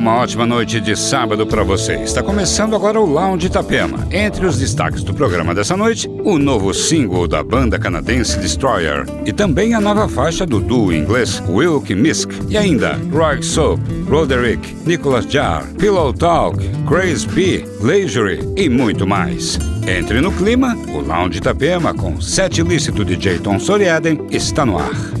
Uma ótima noite de sábado para você. Está começando agora o Lounge Itapema. Entre os destaques do programa dessa noite, o novo single da banda canadense Destroyer e também a nova faixa do duo inglês Wilk Misk e ainda Roy Soap, Roderick, Nicholas Jar, Pillow Talk, Crazy P, Leisure e muito mais. Entre no clima, o Lounge Itapema com set lícito de Jayton Soriaden está no ar.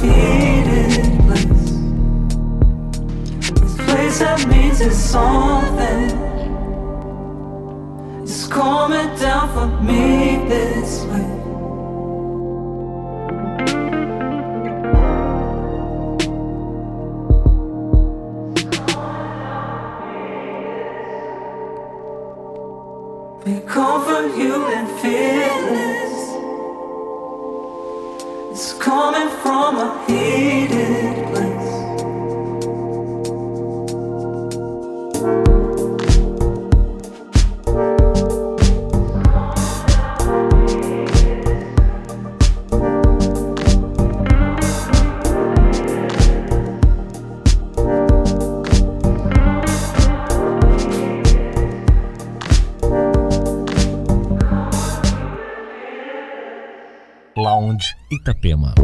defeated place. This place that means it's something. It's coming down for me this way. Itapema.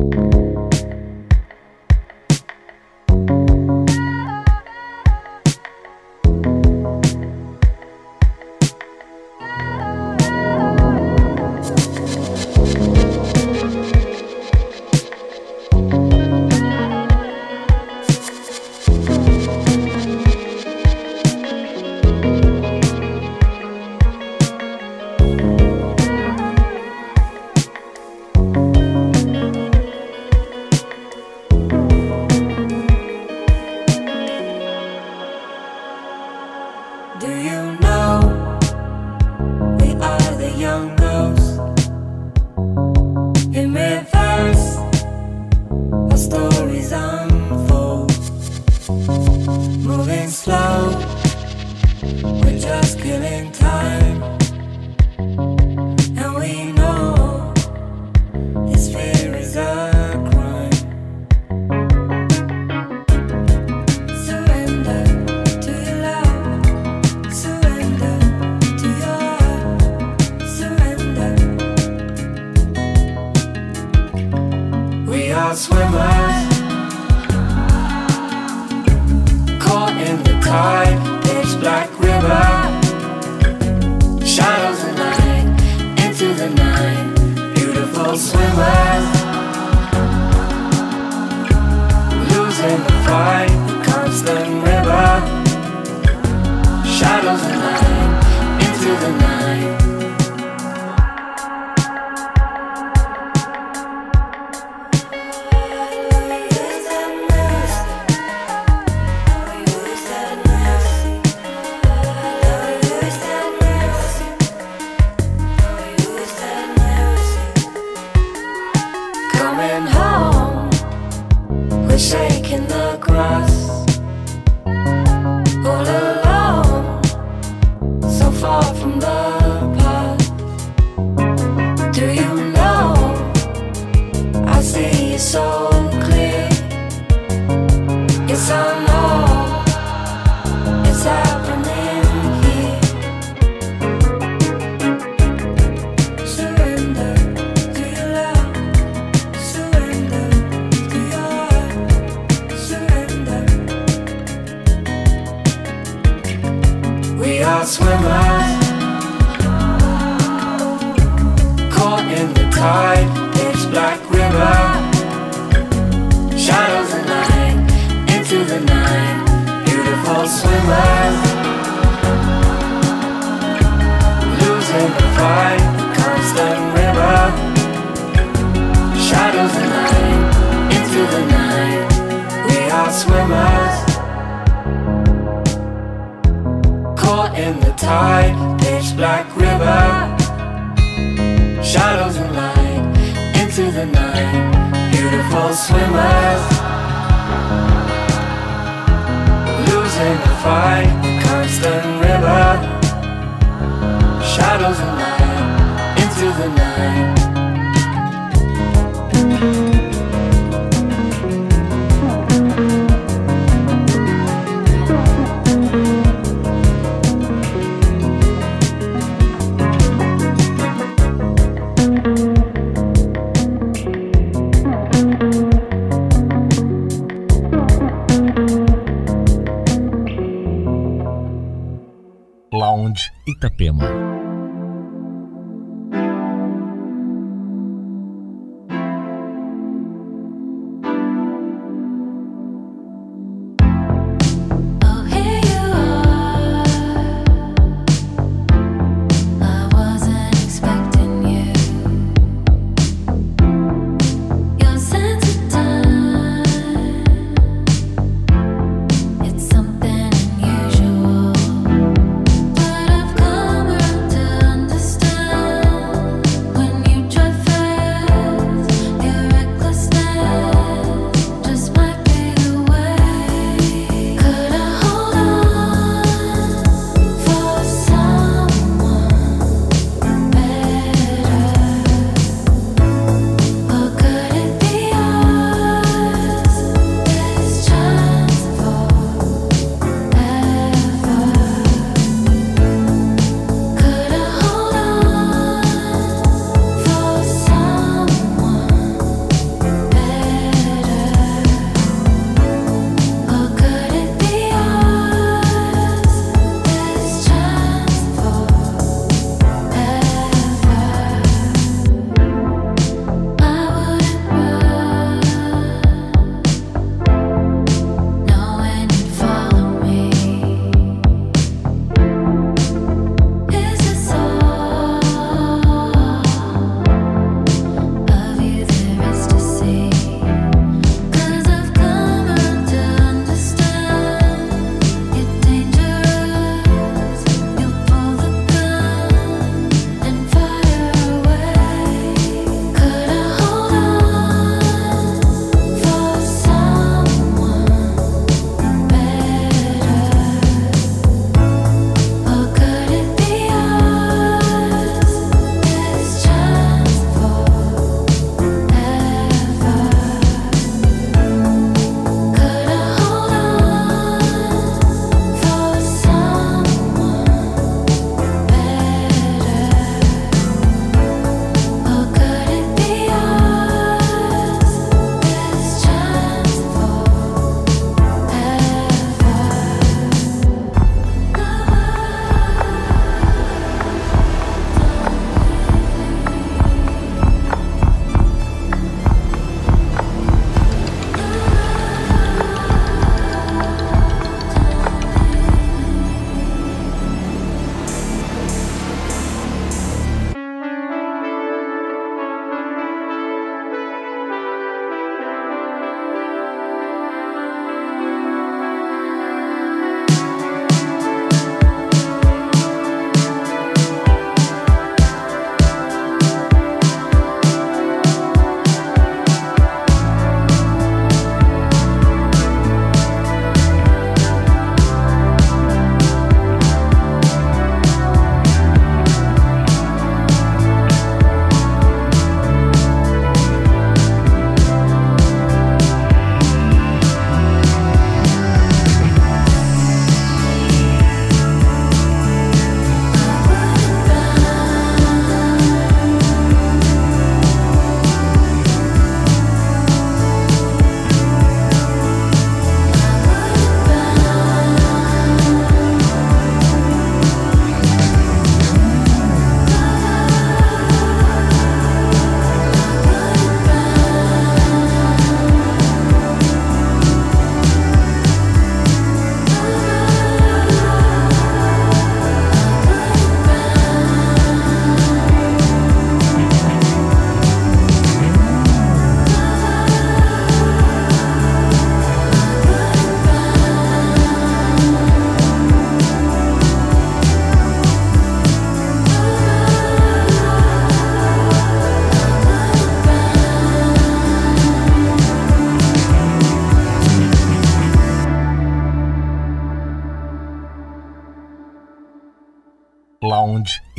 my constant river. Shadows of light into the night. We are swimmers. Caught in the tide, pitch black river. Shadows of light, into the night. Beautiful swimmers. Losing the fight, constant river. Shadows and light. the night Itapema.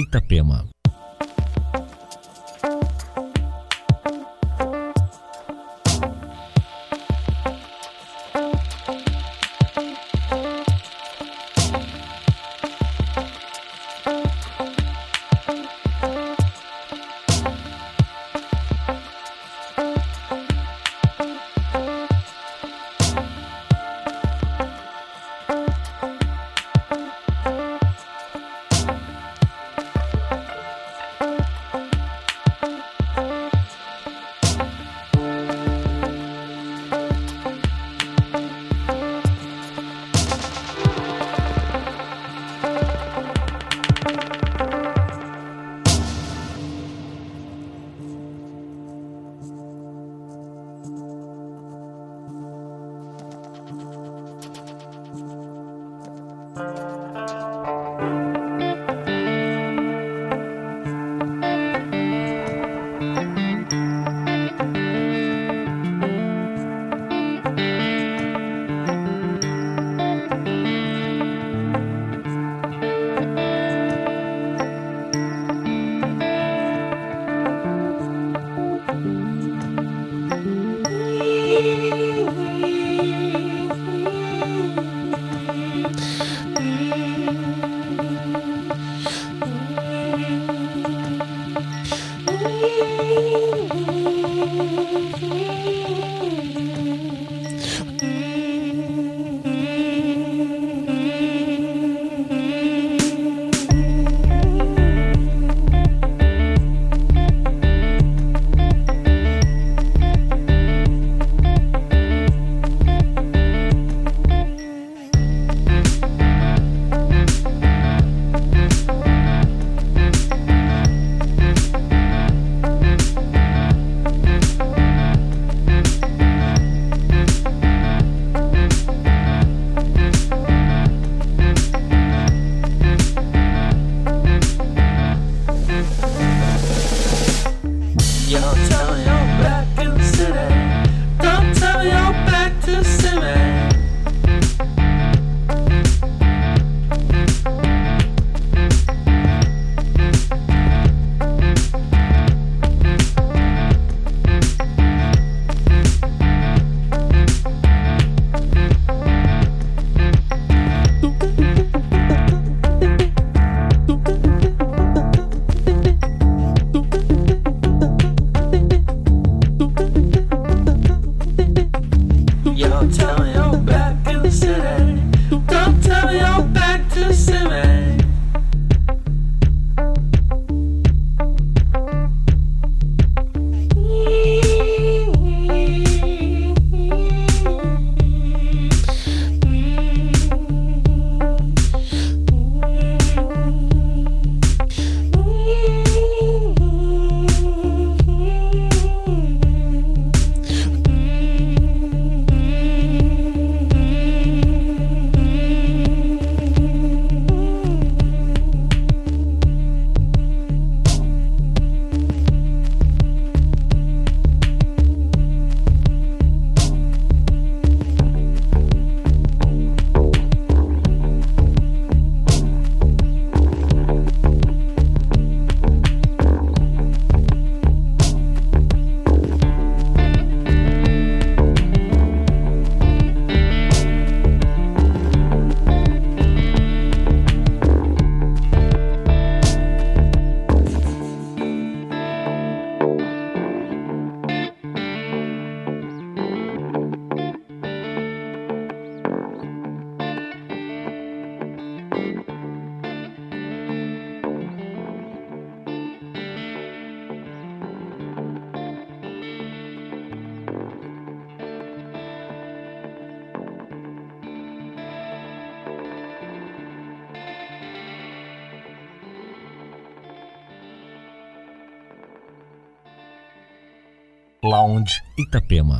Itapema. Lounge Itapema.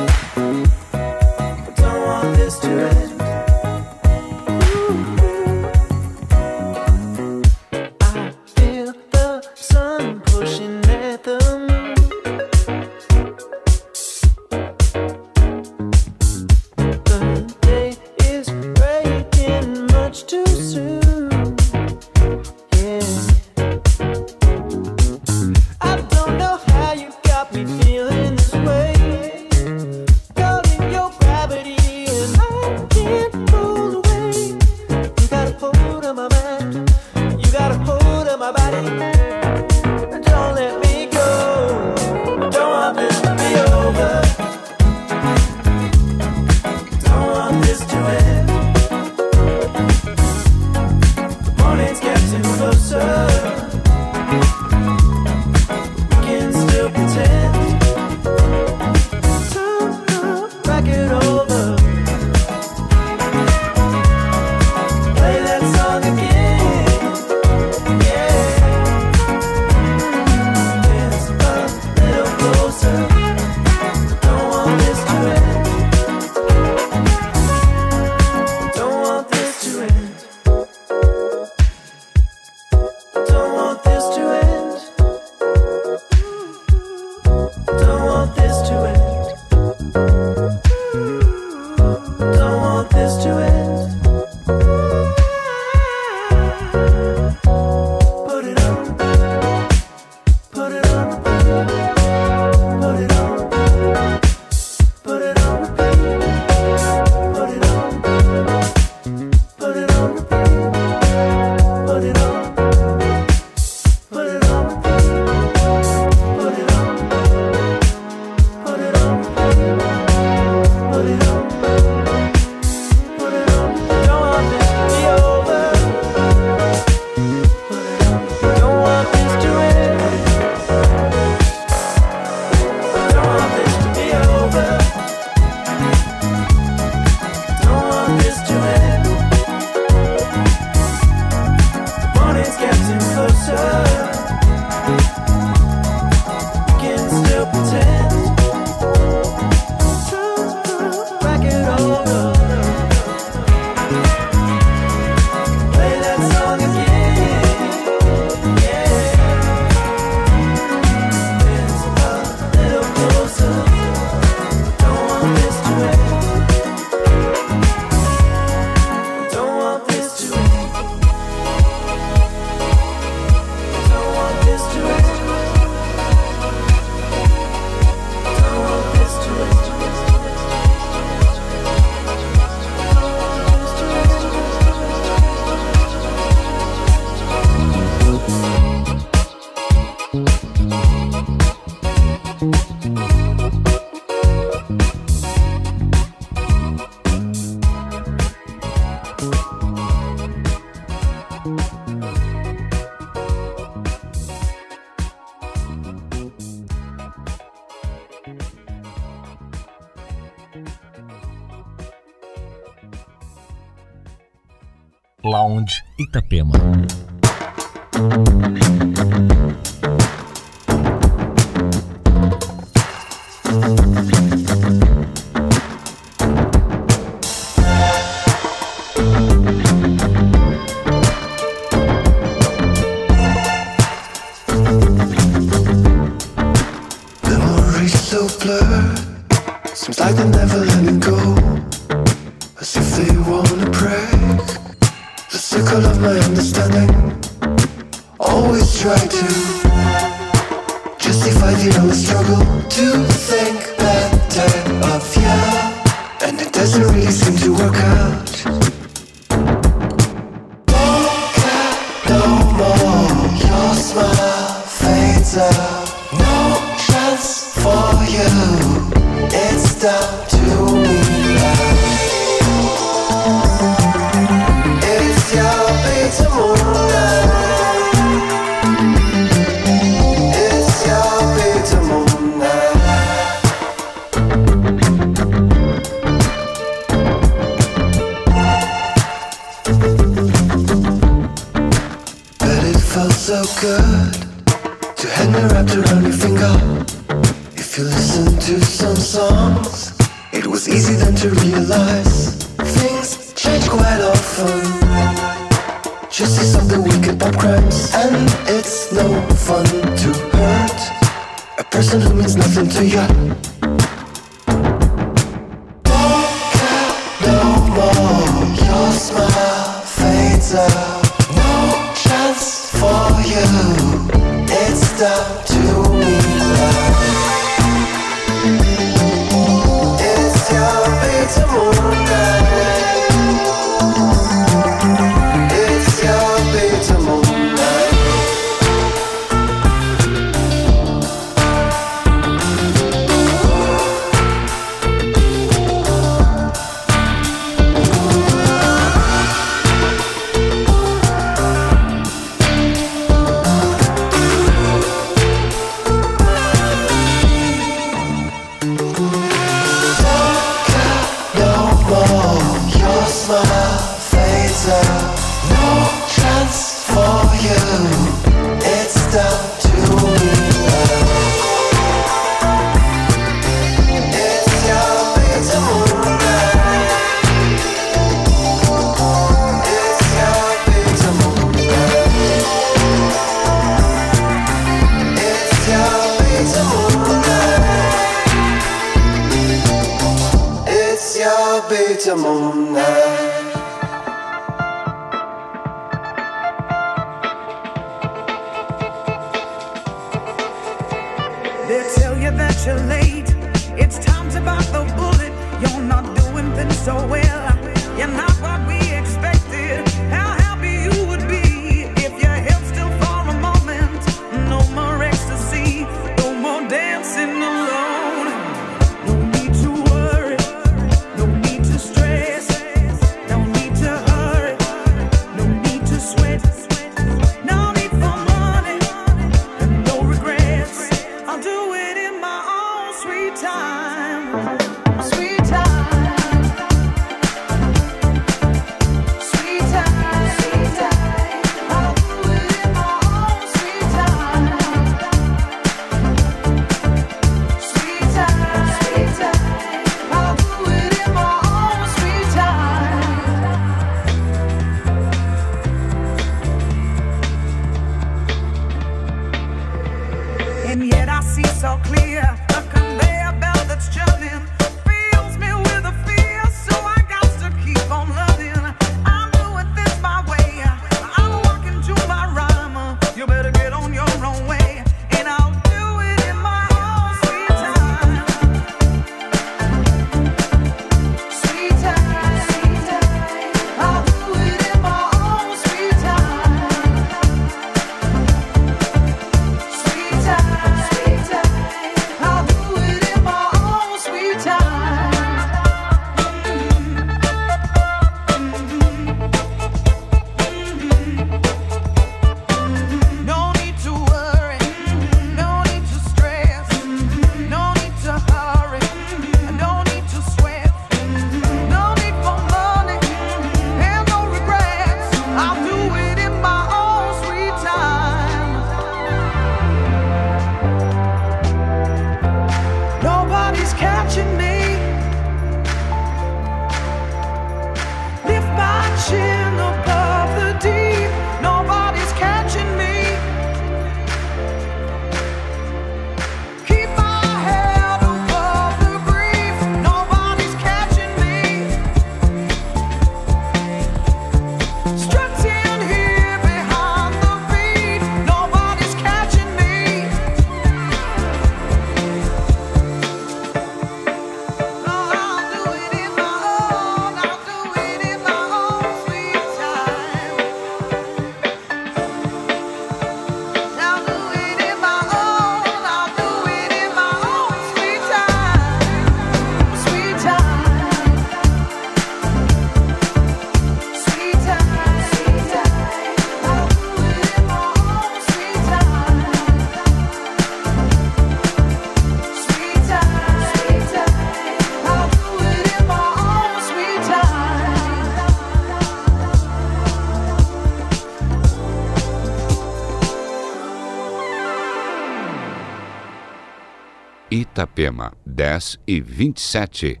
Itapema, 10 e 27.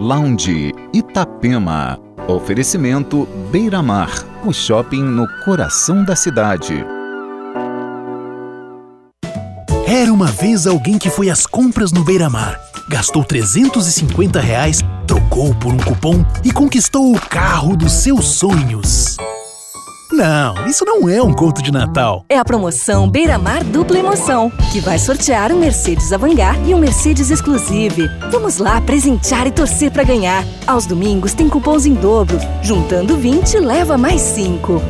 Lounge Itapema. Oferecimento Beira Mar, o shopping no coração da cidade. Era uma vez alguém que foi às compras no Beira Mar, gastou 350 reais, trocou por um cupom e conquistou o carro dos seus sonhos. Não, isso não é um conto de Natal. É a promoção Beira Mar Dupla Emoção, que vai sortear um Mercedes Avantgar e um Mercedes Exclusive. Vamos lá presentear e torcer para ganhar. Aos domingos tem cupons em dobro. Juntando 20, leva mais 5.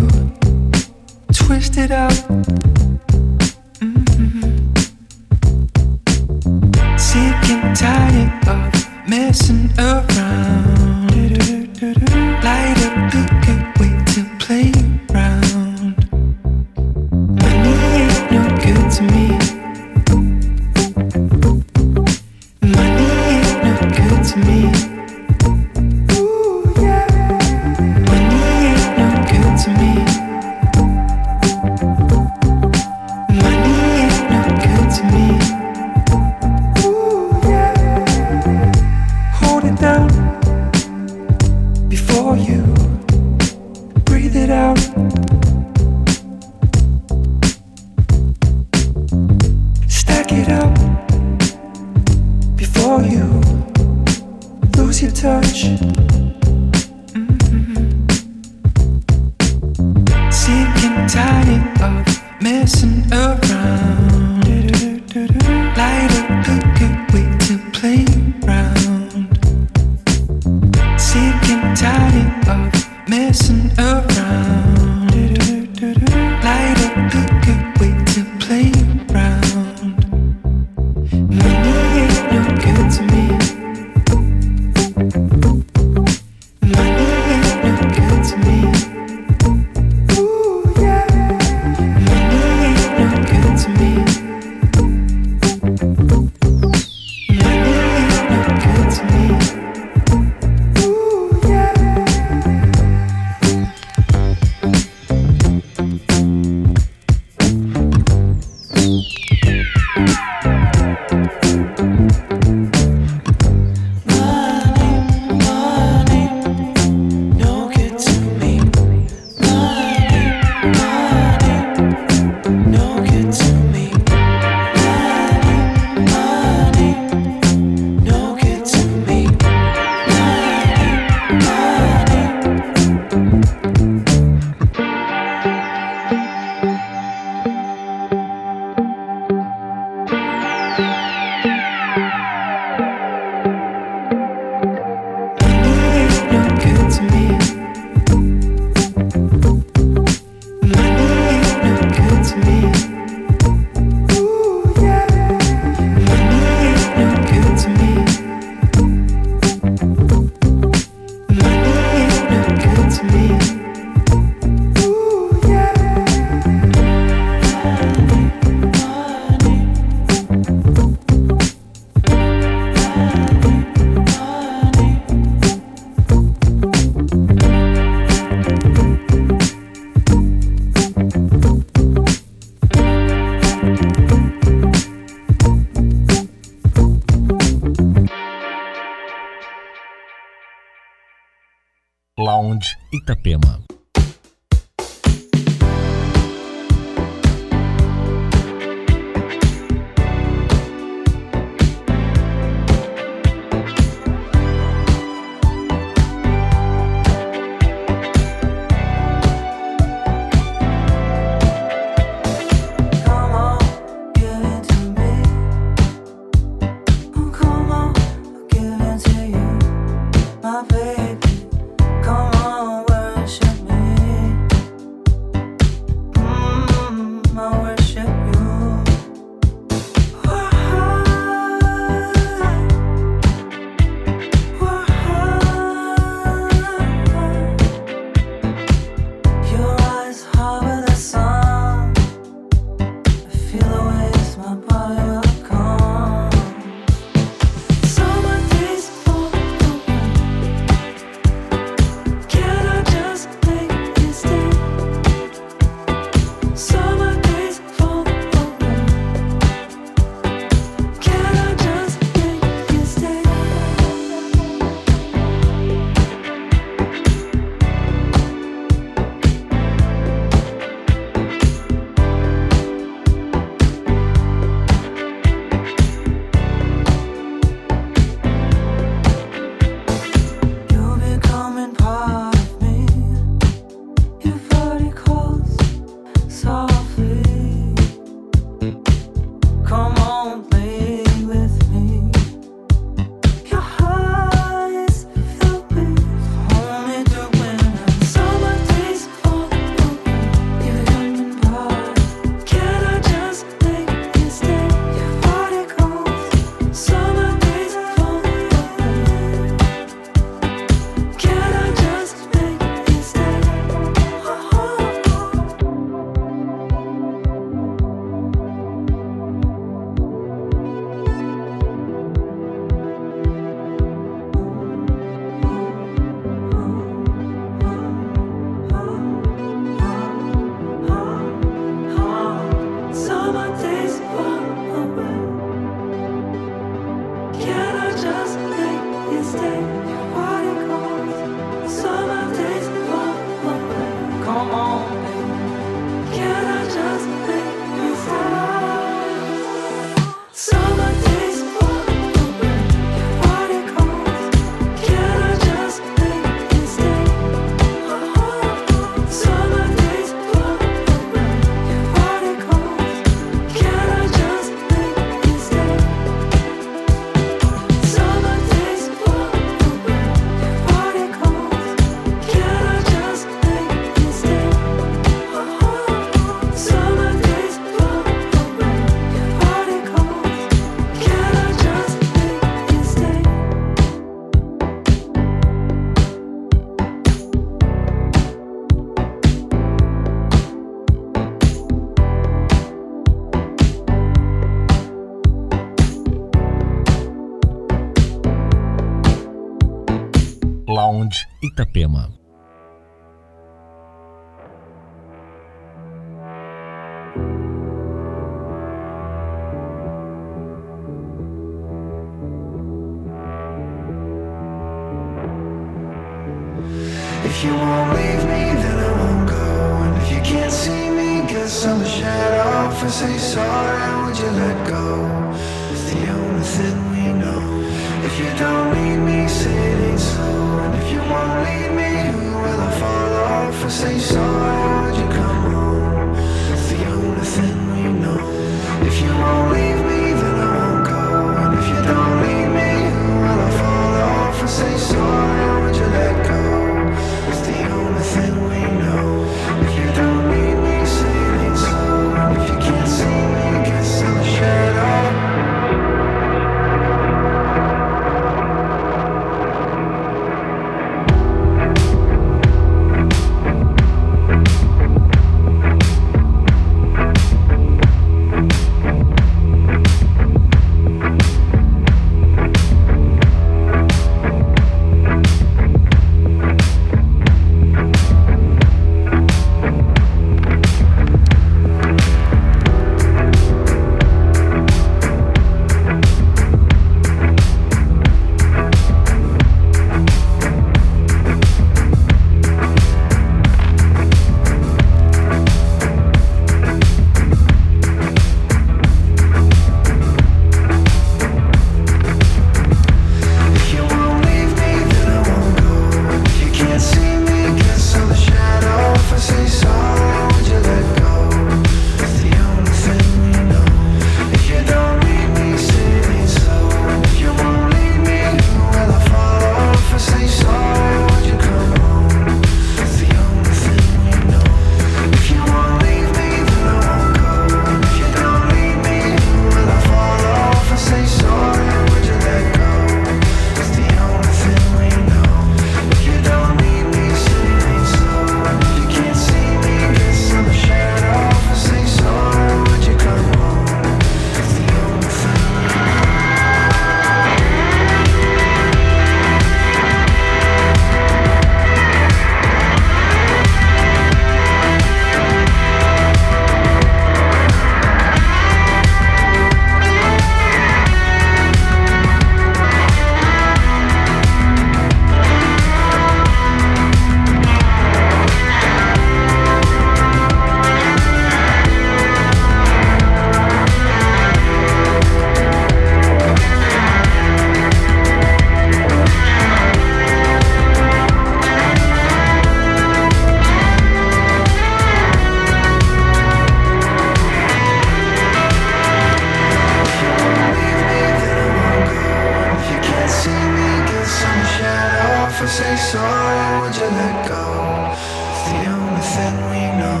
everything we know.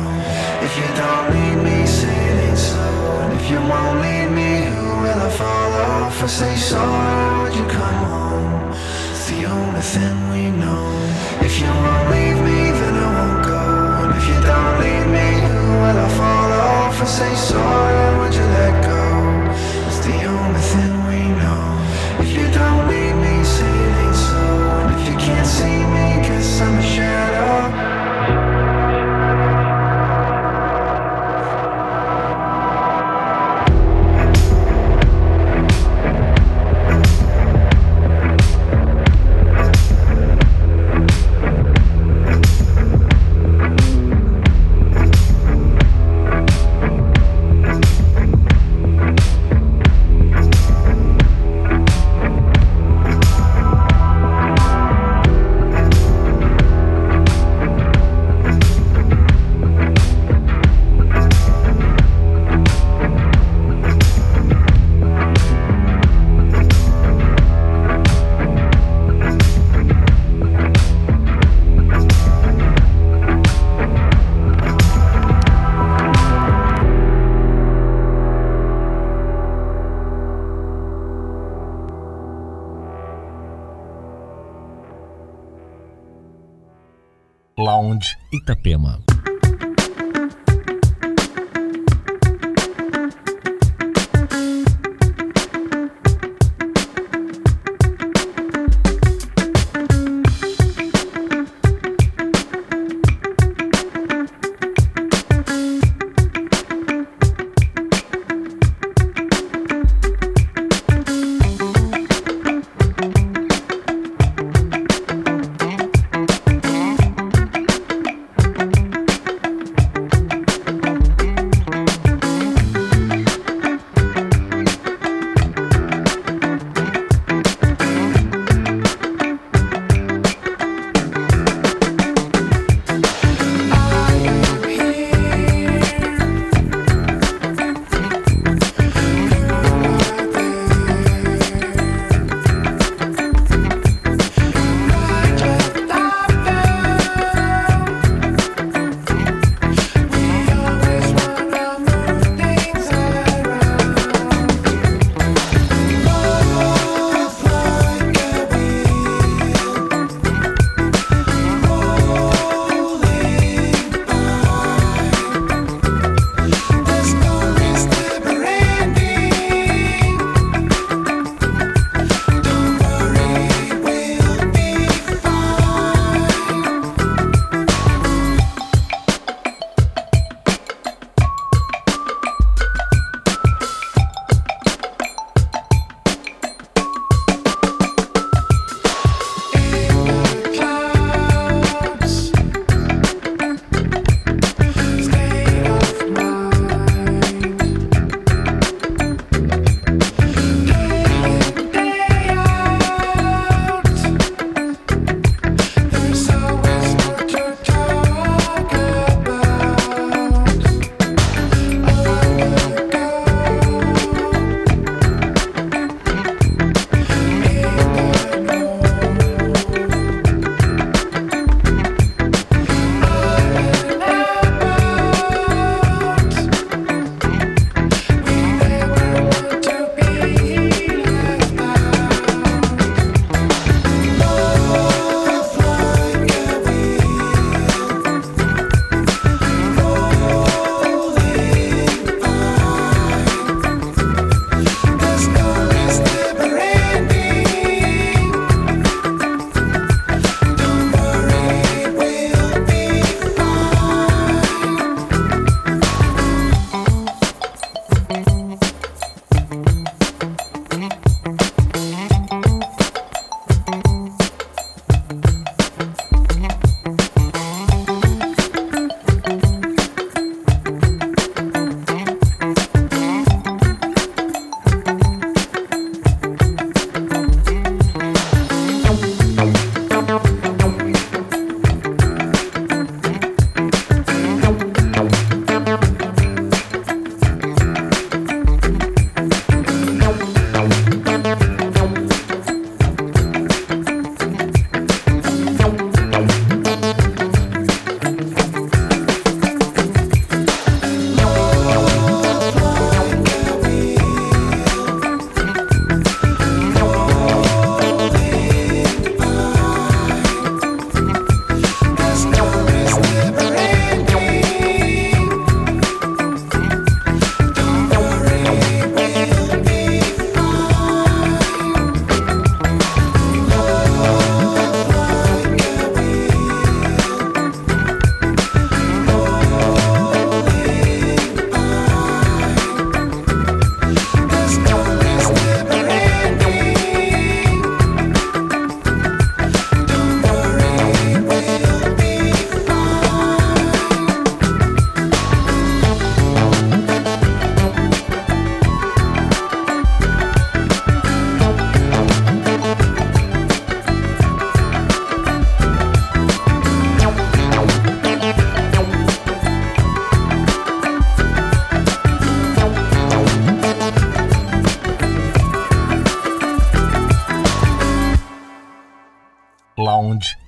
If you don't need me, sing slow. And if you won't lead me, who will I follow? If I say sorry, would you come home? It's the only thing we know. If you won't leave me, then I won't go. And if you don't need me, who will I follow? If I say sorry, would you?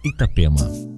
Itapema.